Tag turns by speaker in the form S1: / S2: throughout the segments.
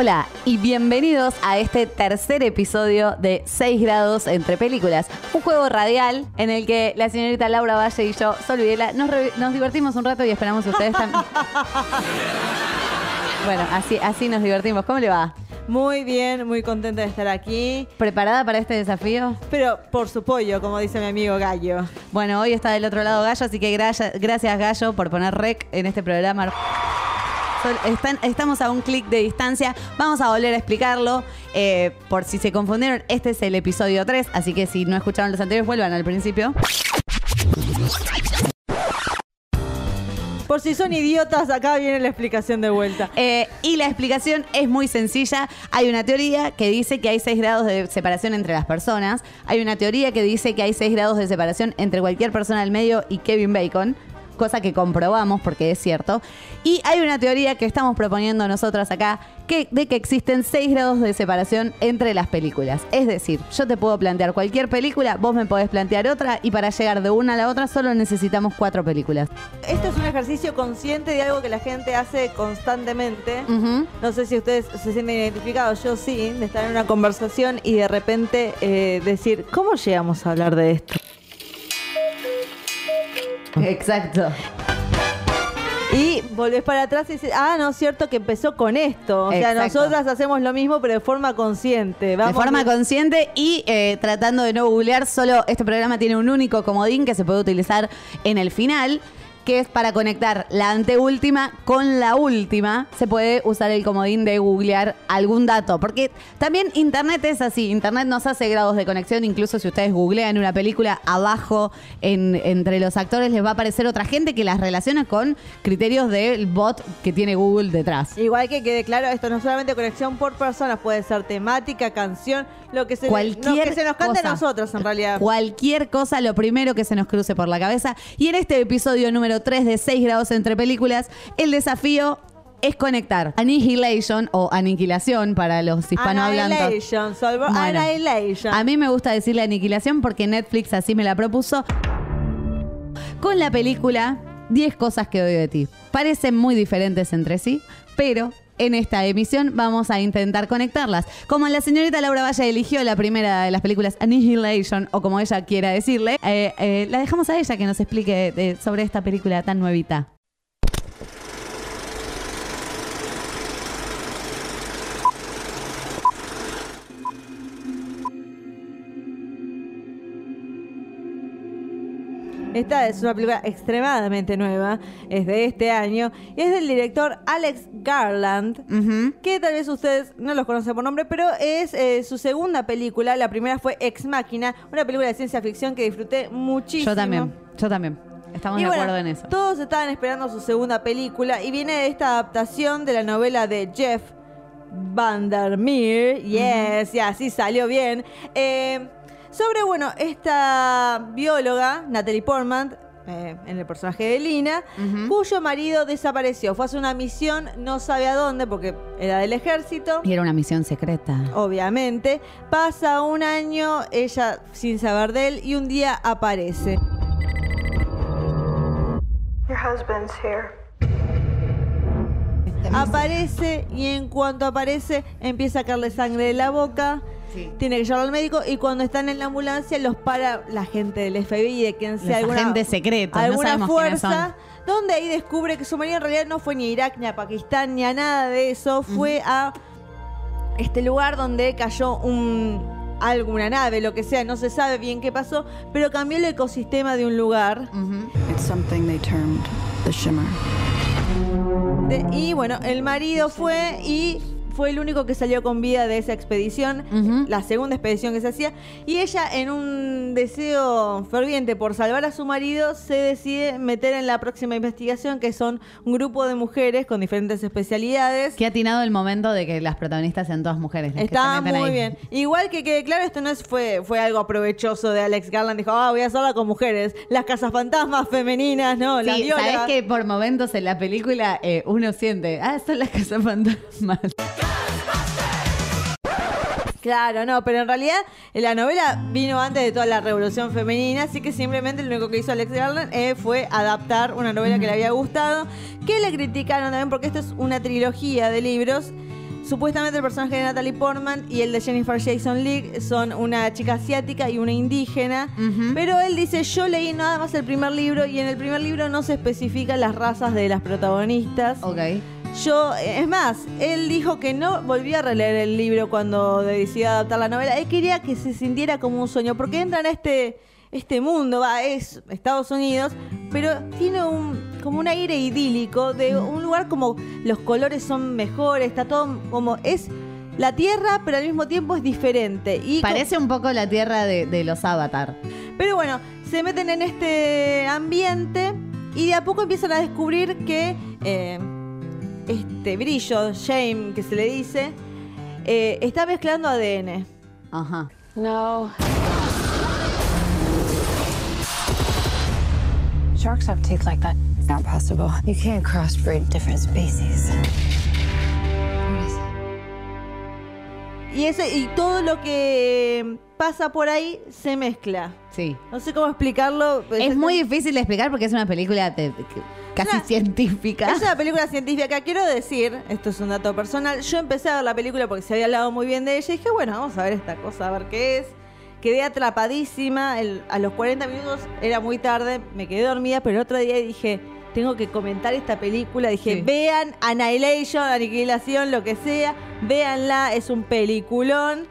S1: Hola y bienvenidos a este tercer episodio de 6 grados entre películas, un juego radial en el que la señorita Laura Valle y yo, Sol Videla, nos, re- nos divertimos un rato y esperamos que ustedes también. bueno, así, así nos divertimos. ¿Cómo le va?
S2: Muy bien, muy contenta de estar aquí.
S1: ¿Preparada para este desafío?
S2: Pero por su pollo, como dice mi amigo Gallo.
S1: Bueno, hoy está del otro lado Gallo, así que gra- gracias Gallo por poner rec en este programa. Están- estamos a un clic de distancia. Vamos a volver a explicarlo. Eh, por si se confundieron, este es el episodio 3, así que si no escucharon los anteriores, vuelvan al principio.
S2: Por si son idiotas, acá viene la explicación de vuelta.
S1: Eh, y la explicación es muy sencilla. Hay una teoría que dice que hay 6 grados de separación entre las personas. Hay una teoría que dice que hay 6 grados de separación entre cualquier persona al medio y Kevin Bacon. Cosa que comprobamos porque es cierto. Y hay una teoría que estamos proponiendo nosotras acá que, de que existen 6 grados de separación entre las películas. Es decir, yo te puedo plantear cualquier película, vos me podés plantear otra y para llegar de una a la otra solo necesitamos cuatro películas.
S2: Esto es un ejercicio consciente de algo que la gente hace constantemente. No sé si ustedes se sienten identificados, yo sí, de estar en una conversación y de repente eh, decir, ¿cómo llegamos a hablar de esto?
S1: Exacto.
S2: Y volvés para atrás y dices, ah, no es cierto que empezó con esto. O sea,
S1: Exacto.
S2: nosotras hacemos lo mismo, pero de forma consciente.
S1: de
S2: Vamos
S1: forma
S2: bien.
S1: consciente y eh, tratando de no googlear, solo este programa tiene un único comodín que se puede utilizar en el final, que es para conectar la anteúltima con la última. Se puede usar el comodín de googlear algún dato, porque también Internet es así, Internet nos hace grados de conexión, incluso si ustedes googlean una película abajo en- entre los actores les va a aparecer otra gente que las relaciona con criterios del bot que tiene Google detrás.
S2: Igual que quede claro, esto no es solamente conexión por personas, puede ser temática, canción, lo que se,
S1: Cualquier
S2: lo que se nos cante
S1: cosa.
S2: a nosotros en realidad.
S1: Cualquier cosa, lo primero que se nos cruce por la cabeza. Y en este episodio número 3 de 6 grados entre películas, el desafío es conectar Annihilation o aniquilación para los hispanohablantes.
S2: Annihilation, Solver-
S1: Bueno,
S2: Annihilation.
S1: A mí me gusta decirle aniquilación porque Netflix así me la propuso. Con la película 10 cosas que odio de ti. Parecen muy diferentes entre sí, pero en esta emisión vamos a intentar conectarlas. Como la señorita Laura Valle eligió la primera de las películas Annihilation, o como ella quiera decirle, eh, eh, la dejamos a ella que nos explique eh, sobre esta película tan nuevita.
S2: Esta es una película extremadamente nueva, es de este año, y es del director Alex Garland, que tal vez ustedes no los conocen por nombre, pero es eh, su segunda película. La primera fue Ex Máquina, una película de ciencia ficción que disfruté muchísimo.
S1: Yo también, yo también. Estamos
S2: Y
S1: de
S2: bueno,
S1: acuerdo en eso.
S2: Todos estaban esperando su segunda película y viene de esta adaptación de la novela de Jeff Vandermeer. Yes, ya, sí salió bien. Eh, sobre, bueno, esta bióloga, Natalie Portman, eh, en el personaje de Lina, cuyo marido desapareció. Fue a hacer una misión, no sabe a dónde, porque era del ejército.
S1: Y era una misión secreta.
S2: Obviamente, pasa un año, ella sin saber de él, y un día aparece.
S3: Your husband's here.
S2: Aparece y en cuanto aparece empieza a caerle sangre de la boca.
S1: Sí.
S2: tiene que llevarlo al médico y cuando están en la ambulancia los para la gente del FBI y de quien sea
S1: Los
S2: alguna,
S1: no
S2: alguna fuerza, donde ahí descubre que su marido en realidad no fue ni a Irak, ni a Pakistán, ni a nada de eso, fue a este lugar donde cayó un alguna nave, lo que sea, no se sabe bien qué pasó, pero cambió el ecosistema de un lugar.
S1: Ujú.
S4: It's something they termed the shimmer.
S2: De- y bueno, el marido fue y fue el único que salió con vida de esa expedición, la segunda expedición que se hacía. Y ella, en un deseo ferviente por salvar a su marido, se decide meter en la próxima investigación, que son un grupo de mujeres con diferentes especialidades.
S1: Qué atinado el momento de que las protagonistas sean todas mujeres. que
S2: Está muy
S1: ahí.
S2: bien. Igual que quede claro, esto no es, fue, fue algo aprovechoso de Alex Garland. Dijo, ah, voy a hacerla con mujeres. Las casas fantasmas femeninas, ¿no? las
S1: Sí,
S2: violas.
S1: sabes que por momentos en la película eh, uno siente, ah, son las casas fantasmas.
S2: Claro, no, pero en realidad eh, la novela vino antes de toda la revolución femenina, así que simplemente lo único que hizo Alex Garland eh, fue adaptar una novela que le había gustado, que le criticaron también porque esto es una trilogía de libros. Supuestamente el personaje de Natalie Portman y el de Jennifer Jason Leigh son una chica asiática y una indígena, pero él dice, yo leí nada más el primer libro y en el primer libro no se especifican las razas de las protagonistas.
S1: Ok.
S2: Yo, es más, él dijo que no volvía a releer el libro cuando decidió adaptar la novela. Él quería que se sintiera como un sueño, porque entra en este, este mundo, va, es Estados Unidos, pero tiene un como un aire idílico de un lugar como los colores son mejores, está todo como es la tierra, pero al mismo tiempo es diferente. Y
S1: Parece un poco la tierra de, de los Avatar.
S2: pero bueno, se meten en este ambiente y de a poco empiezan a descubrir que eh, este brillo, shame, que se le dice, eh, está mezclando ADN.
S1: Ajá.
S4: No. Sharks have teeth like that. It's not possible. You can't crossbreed different species.
S2: Y, ese, y todo lo que pasa por ahí se mezcla.
S1: Sí.
S2: No sé cómo explicarlo.
S1: Es muy difícil de explicar porque es una película que- casi
S2: Una-
S1: científica.
S2: Es una película científica. Quiero decir, esto es un dato personal. Yo empecé a ver la película porque se había hablado muy bien de ella. Y dije, bueno, vamos a ver esta cosa, a ver qué es. Quedé atrapadísima. El- a los 40 minutos era muy tarde. Me quedé dormida, pero el otro día dije, tengo que comentar esta película. Dije,
S1: Sí.
S2: vean Annihilation, Aniquilación, lo que sea. Véanla, es un peliculón.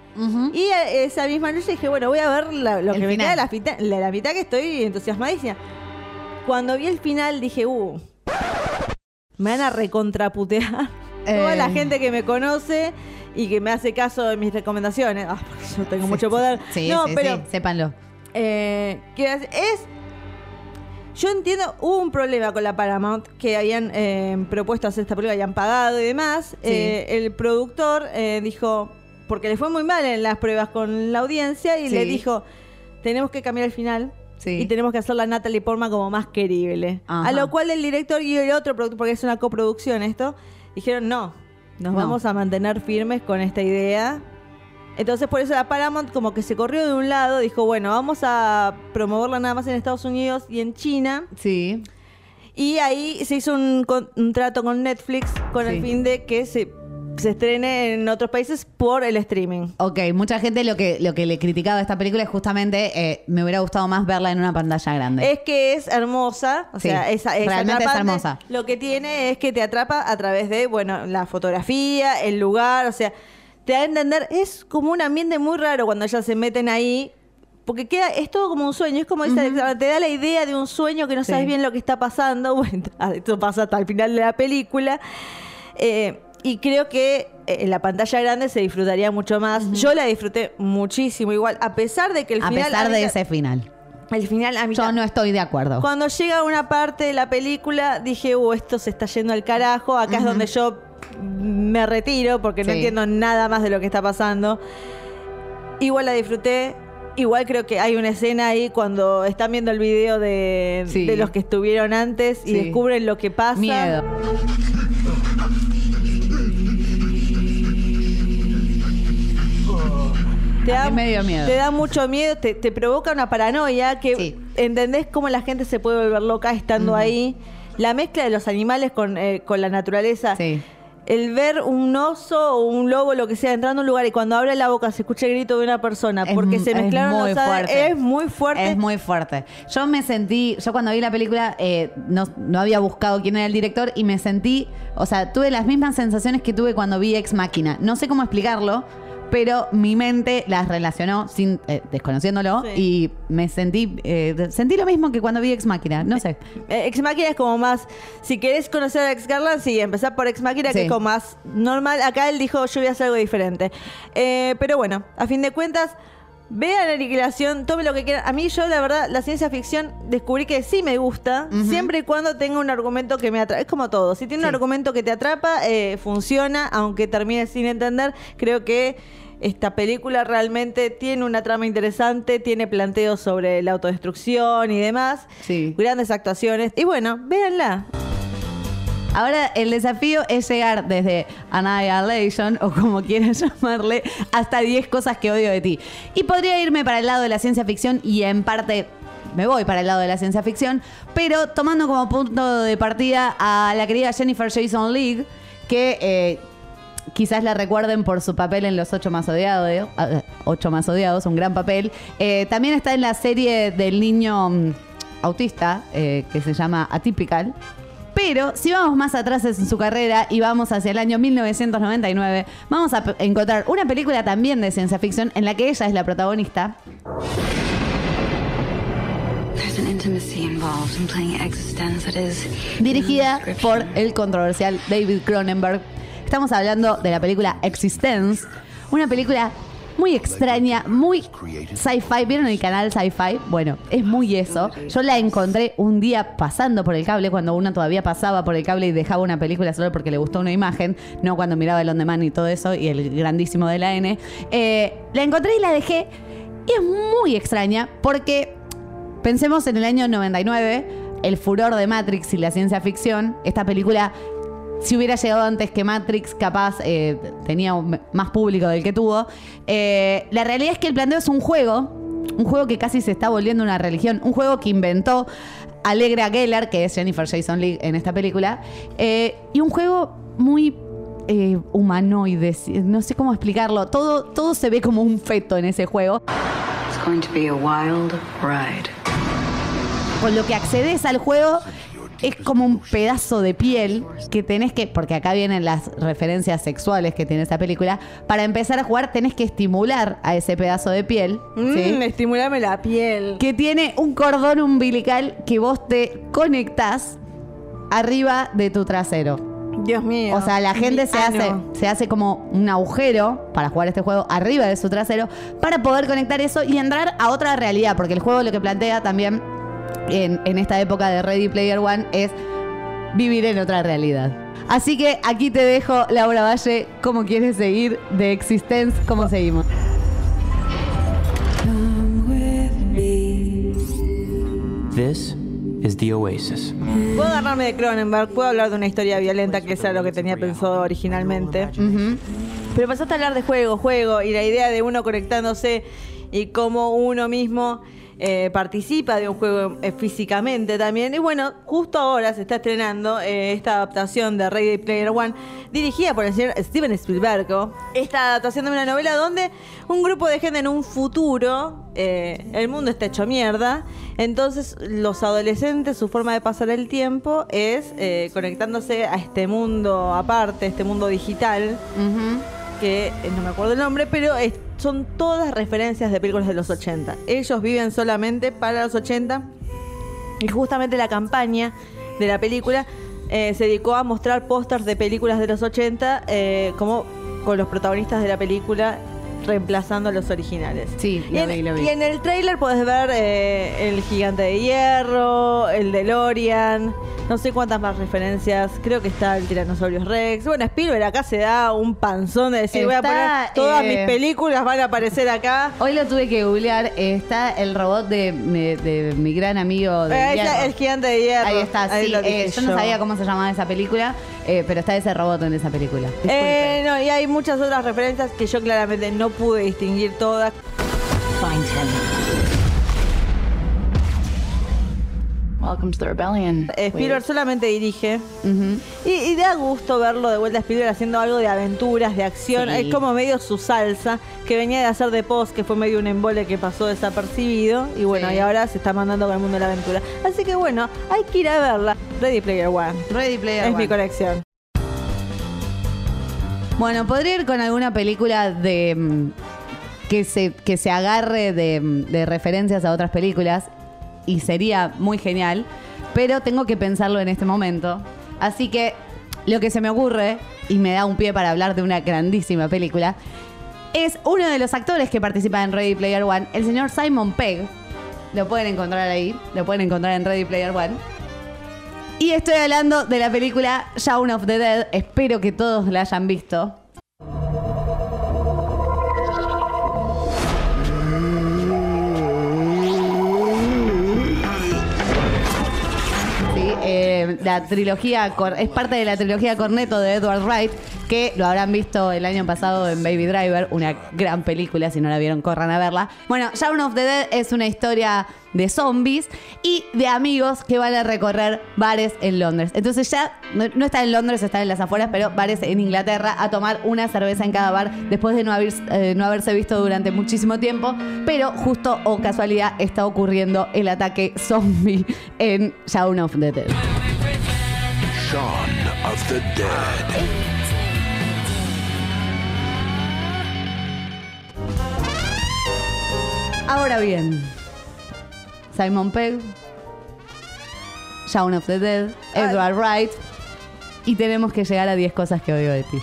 S2: Y eh, esa misma noche dije, bueno, voy a ver la- lo
S1: El
S2: que me
S1: final.
S2: queda de la, la mitad que estoy entusiasmadísima. Cuando vi el final dije, uh, me van a recontraputear. Toda
S1: Eh.
S2: la gente que me conoce y que me hace caso de mis recomendaciones. Ah, porque yo tengo mucho poder.
S1: Sí,
S2: no,
S1: sí,
S2: pero
S1: sí, sépanlo.
S2: eh, es. Yo entiendo, hubo un problema con la Paramount que habían eh, propuesto hacer esta película, habían pagado y demás. Eh, el productor eh, dijo, porque le fue muy mal en las pruebas con la audiencia, y le dijo: Tenemos que cambiar el final.
S1: Sí.
S2: Y tenemos que hacer la Natalie Portman como más querible.
S1: Ajá.
S2: A lo cual el director y el otro productor, porque es una coproducción esto, dijeron: No, nos
S1: No.
S2: vamos a mantener firmes con esta idea. Entonces por eso la Paramount como que se corrió de un lado, dijo, bueno, vamos a promoverla nada más en Estados Unidos y en China.
S1: Sí.
S2: Y ahí se hizo un, con- un trato con Netflix con
S1: Sí.
S2: el fin de que se, se estrene en otros países por el streaming.
S1: Ok, mucha gente lo que, lo que le criticaba a esta película es justamente eh, me hubiera gustado más verla en una pantalla grande.
S2: Es que es hermosa, o
S1: Sí,
S2: sea, esa, es
S1: realmente es hermosa.
S2: Lo que tiene es que te atrapa a través de, bueno, la fotografía, el lugar, o sea, te da a entender, es como un ambiente muy raro cuando ellas se meten ahí, porque queda, es todo como un sueño, es como Alexandra, te da la idea de un sueño que no
S1: Sí.
S2: sabes bien lo que está pasando, bueno, esto pasa hasta el final de la película. Eh, y creo que eh, en la pantalla grande se disfrutaría mucho más. Yo la disfruté muchísimo igual, a pesar de que el
S1: a
S2: final...
S1: pesar
S2: a mí
S1: de ese final.
S2: El final a mí
S1: Yo no estoy de acuerdo.
S2: cuando llega una parte de la película, dije, uh, esto se está yendo al carajo. Acá es donde yo me retiro porque no
S1: Sí.
S2: entiendo nada más de lo que está pasando. Igual la disfruté. Igual creo que hay una escena ahí cuando están viendo el video de,
S1: Sí.
S2: de los que estuvieron antes y
S1: Sí.
S2: descubren lo que pasa.
S1: Miedo.
S2: Te
S1: A
S2: da,
S1: mí me dio miedo.
S2: te da mucho miedo, te, te provoca una paranoia que
S1: Sí.
S2: entendés cómo la gente se puede volver loca estando ahí. La mezcla de los animales con, eh, con la naturaleza.
S1: Sí.
S2: el ver un oso o un lobo, lo que sea, entrando a un lugar y cuando abre la boca se escucha el grito de una persona
S1: Es
S2: porque se
S1: es
S2: mezclaron
S1: muy
S2: los
S1: fuerte.
S2: es muy fuerte.
S1: Es muy fuerte. Yo me sentí, yo cuando vi la película eh, no, no había buscado quién era el director y me sentí, o sea, tuve las mismas sensaciones que tuve cuando vi Ex Máquina. No sé cómo explicarlo, pero mi mente las relacionó sin eh, desconociéndolo
S2: Sí.
S1: y me sentí eh, sentí lo mismo que cuando vi Ex Máquina. No sé.
S2: Eh, Ex Máquina es como más, si querés conocer a Ex Garland, sí, empezar por Ex Máquina, que es como más normal. Acá él dijo, yo voy a hacer algo diferente. Eh, pero bueno, a fin de cuentas, vean Aniquilación, tome lo que quieran. A mí yo, la verdad, la ciencia ficción descubrí que sí me gusta, siempre y cuando tenga un argumento que me atrapa. Es como todo, si tiene un argumento que te atrapa, eh, funciona, aunque termine sin entender. Creo que... Esta película realmente tiene una trama interesante, tiene planteos sobre la autodestrucción y demás
S1: Sí.
S2: grandes actuaciones. Y bueno, véanla.
S1: Ahora el desafío es llegar desde Annihilation, o como quieras llamarle, hasta 10 cosas que odio de ti. Y podría irme para el lado de la ciencia ficción y en parte me voy para el lado de la ciencia ficción, pero tomando como punto de partida a la querida Jennifer Jason Leigh, que eh, quizás la recuerden por su papel en Los Ocho Más Odiados, eh, Ocho Más Odiados, un gran papel. Eh, también está en la serie del niño mm, autista, que se llama Atypical. Pero si vamos más atrás en su carrera y vamos hacia el año 1999, vamos a encontrar una película también de ciencia ficción en la que ella es la protagonista. Dirigida por el controversial David Cronenberg. Estamos hablando de la película Existence, una película muy extraña, muy sci-fi. ¿Vieron el canal sci-fi? Bueno, es muy eso. Yo la encontré un día pasando por el cable, cuando uno todavía pasaba por el cable y dejaba una película solo porque le gustó una imagen, no cuando miraba el on demand y todo eso, y el grandísimo de la N. Eh, la encontré y la dejé. Y es muy extraña porque Pensemos en el año 99, el furor de Matrix y la ciencia ficción. Esta película, si hubiera llegado antes que Matrix, capaz eh, tenía un- más público del que tuvo. Eh, la realidad es que el planteo es un juego, un juego que casi se está volviendo una religión, un juego que inventó Allegra Geller, que es Jennifer Jason Leigh en esta película, eh, y un juego muy eh, humanoide, no sé cómo explicarlo. Todo, todo se ve como un feto en ese juego.
S4: It's going to be a wild ride.
S1: con lo que accedes al juego es como un pedazo de piel que tenés que, porque acá vienen las referencias sexuales que tiene esta película, para empezar a jugar tenés que estimular a ese pedazo de piel, ¿sí?
S2: Mm, estimulame la piel.
S1: que tiene un cordón umbilical que vos te conectás arriba de tu trasero.
S2: Dios mío.
S1: O sea, la gente se hace,
S2: ano.
S1: se hace como un agujero para jugar este juego arriba de su trasero para poder conectar eso y entrar a otra realidad, porque el juego lo que plantea también en, en esta época de Ready Player One es vivir en otra realidad. Así que aquí te dejo, Laura Valle, cómo quieres seguir de Existence, cómo seguimos.
S5: This is the Oasis.
S2: Puedo agarrarme de Cronenberg, puedo hablar de una historia violenta que era lo que tenía pensado originalmente. Pero pasaste a hablar de juego, juego, y la idea de uno conectándose y cómo uno mismo eh, participa de un juego eh, físicamente también. Y bueno, justo ahora se está estrenando eh, esta adaptación de Ready Player One, dirigida por el señor Steven Spielberg. Esta adaptación de una novela donde un grupo de gente en un futuro, el mundo está hecho mierda, entonces los adolescentes, su forma de pasar el tiempo es conectándose a este mundo aparte, este mundo digital que no me acuerdo el nombre, pero es- son todas referencias de películas de los 80. Ellos viven solamente para los 80 y justamente la campaña de la película eh, se dedicó a mostrar pósters de películas de los 80 eh, como con los protagonistas de la película reemplazando a los originales.
S1: Sí,
S2: Y en,
S1: vi, lo vi.
S2: y en el trailer puedes ver eh, el gigante de hierro, el DeLorean, no sé cuántas más referencias. Creo que está el Tyrannosaurus Rex. Bueno, Spielberg acá se da un panzón de decir, voy a poner todas
S1: eh,
S2: mis películas van a aparecer acá.
S1: Hoy lo tuve que googlear, está el robot de, mi- de mi gran amigo de
S2: Eh, ahí
S1: Hierro.
S2: el gigante de hierro.
S1: Ahí está, sí.
S2: lo
S1: eh,
S2: dije
S1: yo no sabía cómo se llamaba esa película, eh, pero está ese robot en esa película.
S2: Eh, no, y hay muchas otras referencias que yo claramente no pude distinguir todas.
S4: Find him. Welcome to the rebellion.
S2: Spielberg solamente dirige. Y, y da gusto verlo de vuelta a Spielberg haciendo algo de aventuras, de acción.
S6: Sí.
S2: Es como medio su salsa, que venía de hacer de post, que fue medio un embole que pasó desapercibido. Y bueno,
S1: Sí.
S2: y ahora se está mandando con el mundo de la aventura. Así que bueno, hay que ir a verla. Ready Player One.
S1: Ready Player
S2: es
S1: One.
S2: mi colección.
S1: Bueno, podría ir con alguna película de mm, que se, que se agarre de, mm, de referencias a otras películas y sería muy genial, pero tengo que pensarlo en este momento. Así que lo que se me ocurre, y me da un pie para hablar de una grandísima película, es uno de los actores que participa en Ready Player One, el señor Simon Pegg. Lo pueden encontrar ahí, lo pueden encontrar en Ready Player One. Y estoy hablando de la película Shaun of the Dead. Espero que todos la hayan visto. La trilogía es parte de la trilogía Corneto de Edward Wright, que lo habrán visto el año pasado en Baby Driver, una gran película, si no la vieron, corran a verla. Bueno, Shaun of the Dead es una historia de zombies y de amigos que van a recorrer bares en Londres. Entonces ya no, está en Londres, está en las afueras, pero bares en Inglaterra a tomar una cerveza en cada bar después de no, eh, haberse visto durante muchísimo tiempo. Pero justo o casualidad está ocurriendo el ataque zombie en Shaun of the Dead.
S7: Shaun of the Dead.
S1: Ahora bien, Simon Pegg, Shaun of the Dead, Edward Wright, y tenemos que llegar a 10 cosas que odio de ti.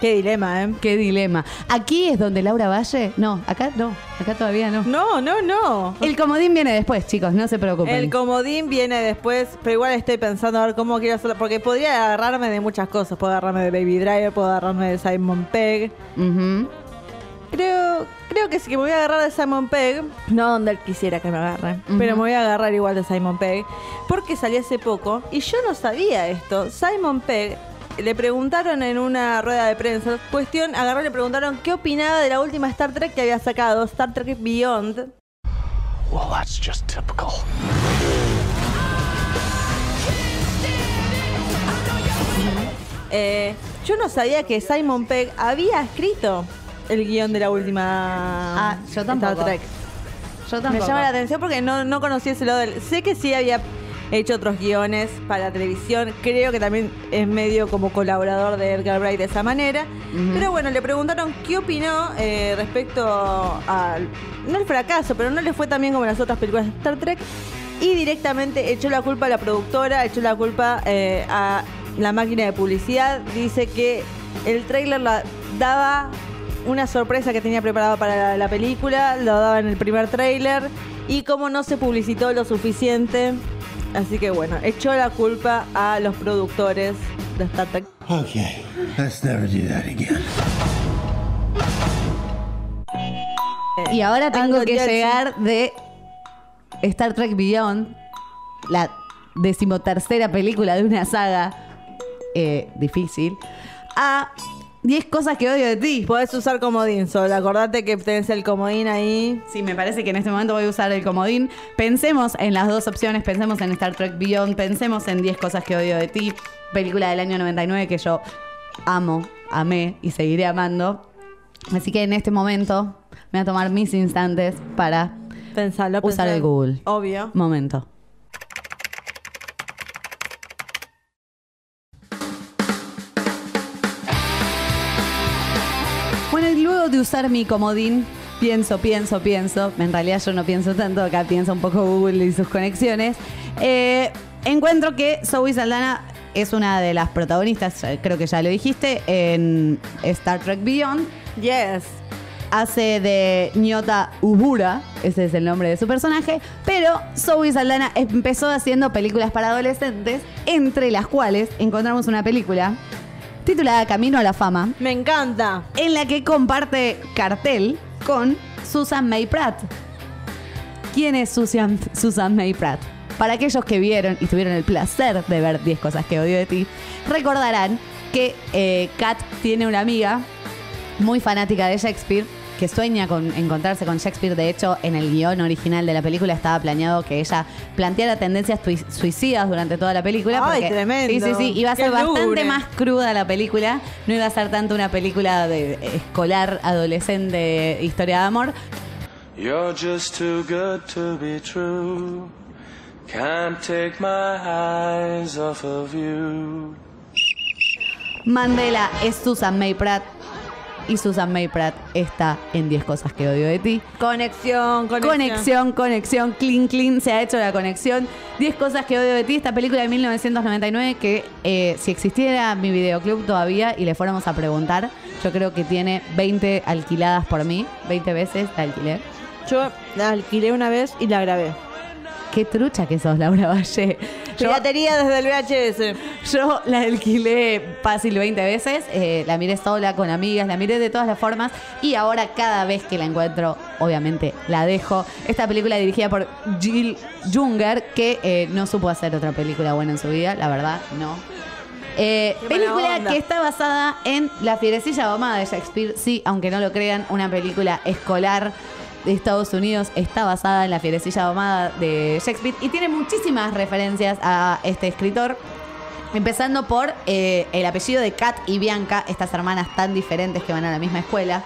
S2: Qué dilema, ¿eh?
S1: Qué dilema. Aquí es donde Laura Valle. No, acá no, acá todavía no.
S2: No, no, no.
S1: El comodín viene después, chicos, no se preocupen.
S2: El comodín viene después, pero igual estoy pensando a ver cómo quiero hacerlo, porque podría agarrarme de muchas cosas. Puedo agarrarme de Baby Driver, puedo agarrarme de Simon Pegg. Creo, creo que sí que me voy a agarrar de Simon Pegg, no donde él quisiera que me agarre, pero me voy a agarrar igual de Simon Pegg, porque salió hace poco y yo no sabía esto. Simon Pegg le preguntaron en una rueda de prensa, cuestión, agarró y le preguntaron qué opinaba de la última Star Trek que había sacado, Star Trek Beyond.
S7: Well, that's just typical.
S2: Eh, yo no sabía que Simon Pegg había escrito el guion de la última
S1: Ah, yo tampoco.
S2: Star Trek.
S1: Yo
S2: Me
S1: tampoco.
S2: llama la atención porque no, no conocí ese lado del... Sé que sí había hecho otros guiones para televisión. Creo que también es medio como colaborador de Edgar Wright de esa manera. Pero bueno, le preguntaron qué opinó eh, respecto al... No el fracaso, pero no le fue tan bien como las otras películas de Star Trek. Y directamente echó la culpa a la productora, echó la culpa eh, a la máquina de publicidad. Dice que el tráiler la daba una sorpresa que tenía preparada para la, la película, lo daba en el primer tráiler y como no se publicitó lo suficiente, así que bueno, echó la culpa a los productores de Star Trek.
S7: Okay, let's never do that again.
S1: Y ahora tengo que llegar de Star Trek Beyond, la decimotercera película de una saga eh, difícil, a 10 cosas que odio de ti.
S2: Podés usar comodín, Sol, acordate que tenés el comodín ahí.
S1: Sí, me parece que en este momento voy a usar el comodín. Pensemos en las dos opciones, pensemos en Star Trek Beyond, pensemos en 10 cosas que odio de ti, película del año 99 que yo amo, amé y seguiré amando. Así que en este momento me voy a tomar mis instantes para
S2: Pensalo,
S1: Usar
S2: pensalo.
S1: el Google.
S2: Obvio.
S1: momento. De usar mi comodín, pienso, pienso, pienso, en realidad yo no pienso tanto, acá piensa un poco Google y sus conexiones, eh, encuentro que Zoe Saldana es una de las protagonistas, creo que ya lo dijiste, en Star Trek Beyond.
S2: Yes.
S1: Hace de Nyota Ubura, ese es el nombre de su personaje, pero Zoe Saldana empezó haciendo películas para adolescentes, entre las cuales encontramos una película titulada Camino a la Fama,
S2: Me encanta.
S1: en la que comparte cartel con Susan May Pratt. ¿Quién es Susan, Susan May Pratt? Para aquellos que vieron y tuvieron el placer de ver 10 cosas que odio de ti, recordarán que eh, Kat tiene una amiga muy fanática de Shakespeare que sueña con encontrarse con Shakespeare. De hecho, en el guion original de la película estaba planeado que ella planteara tendencias suicidas durante toda la película.
S2: Ay,
S1: porque-
S2: tremendo.
S1: Sí, sí, sí. Iba a ser bastante más cruda la película. No iba a ser tanto una película de escolar, adolescente, historia de amor.
S8: You're just too good to be true. Can't take my eyes off of you.
S1: Mandela es Susan May Pratt. Y Susan May Pratt está en 10 cosas que odio de ti.
S2: Conexión, conexión.
S1: Conexión, conexión, clean, clean, se ha hecho la conexión. 10 cosas que odio de ti, esta película de 1999 que eh, si existiera mi videoclub todavía y le fuéramos a preguntar, yo creo que tiene 20 alquiladas por mí, 20 veces la alquiler.
S2: Yo la alquilé una vez y la grabé.
S1: Qué trucha que sos, Laura Valle. Yo,
S2: Piratería desde el VHS.
S1: yo la alquilé fácil 20 veces, eh, la miré sola con amigas, la miré de todas las formas y ahora cada vez que la encuentro, obviamente la dejo. Esta película dirigida por Jill Junger, que eh, no supo hacer otra película buena en su vida, la verdad, no. Eh, película que está basada en La fierecilla domada de Shakespeare, sí, aunque no lo crean, una película escolar de Estados Unidos está basada en La fierecilla domada de Shakespeare y tiene muchísimas referencias a este escritor. Empezando por eh, el apellido de Kat y Bianca, estas hermanas tan diferentes que van a la misma escuela.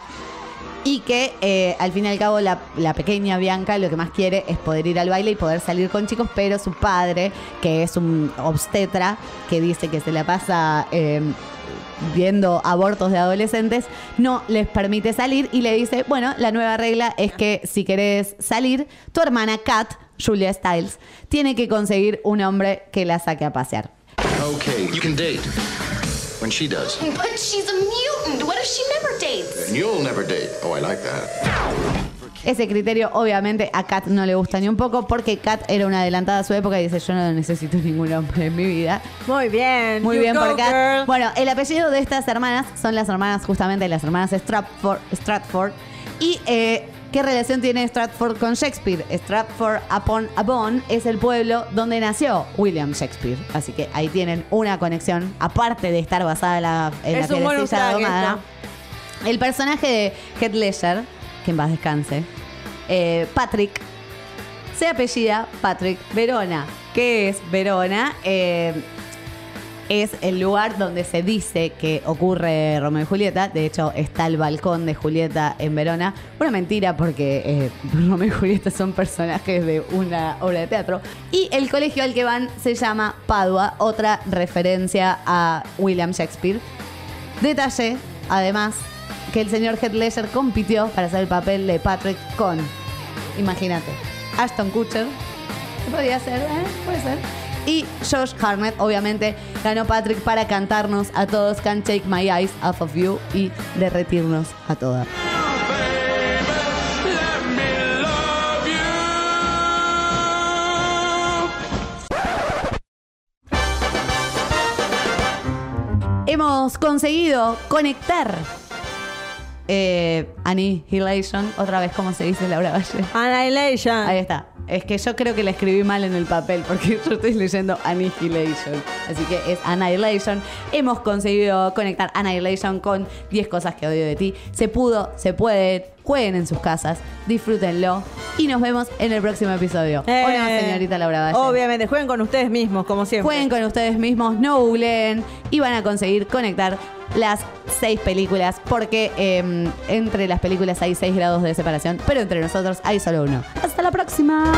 S1: Y que eh, al fin y al cabo la, pequeña Bianca lo que más quiere es poder ir al baile y poder salir con chicos, pero su padre, que es un obstetra, que dice que se la pasa eh, viendo abortos de adolescentes, no les permite salir y le dice, bueno, la nueva regla es que si querés salir, tu hermana Kat, Julia Stiles, tiene que conseguir un hombre que la saque a pasear.
S7: Okay, you can date. When she does.
S9: But she's a mutant. What if she never dates?
S7: You'll never date. Oh, I like that.
S1: Ese criterio obviamente a Kat no le gusta ni un poco porque Kat era una adelantada a su época y dice yo no necesito ningún hombre en mi vida.
S2: Muy bien.
S1: Muy
S2: You
S1: bien
S2: go,
S1: por Kat.
S2: girl.
S1: Bueno, el apellido de estas hermanas son las hermanas justamente las hermanas Stratford. Stratford y eh, ¿qué relación tiene Stratford con Shakespeare? Stratford upon Avon es el pueblo donde nació William Shakespeare. Así que ahí tienen una conexión, aparte de estar basada en la, en
S2: Es
S1: la
S2: un.
S1: El personaje de Heath Ledger, que en paz descanse, eh, Patrick, se apellida Patrick Verona. ¿Qué es Verona? Eh, es el lugar donde se dice que ocurre Romeo y Julieta. De hecho, está el balcón de Julieta en Verona. Una mentira porque eh, Romeo y Julieta son personajes de una obra de teatro. Y el colegio al que van se llama Padua, otra referencia a William Shakespeare. Detalle, además, que el señor Heath compitió para hacer el papel de Patrick con, imagínate, Ashton Kutcher, ¿qué podría ser? ¿eh? Puede ser. Y Josh Harnett, obviamente, ganó Patrick para cantarnos a todos Can't Take My Eyes Off of You y derretirnos a todas. Hemos conseguido conectar eh, Annihilation, otra vez, ¿cómo se dice Laura Valle?
S2: Annihilation.
S1: Ahí está. Es que yo creo que la escribí mal en el papel porque yo estoy leyendo Annihilation. Así que es Annihilation. Hemos conseguido conectar Annihilation con 10 cosas que odio de ti. Se pudo, se puede. Jueguen en sus casas, disfrútenlo y nos vemos en el próximo episodio.
S2: Eh,
S1: Hola, señorita Laura Valle.
S2: Obviamente, jueguen con ustedes mismos, como siempre.
S1: Jueguen con ustedes mismos, no googleen y van a conseguir conectar las seis películas porque eh, entre las películas hay seis grados de separación, pero entre nosotros hay solo uno. Hasta la próxima.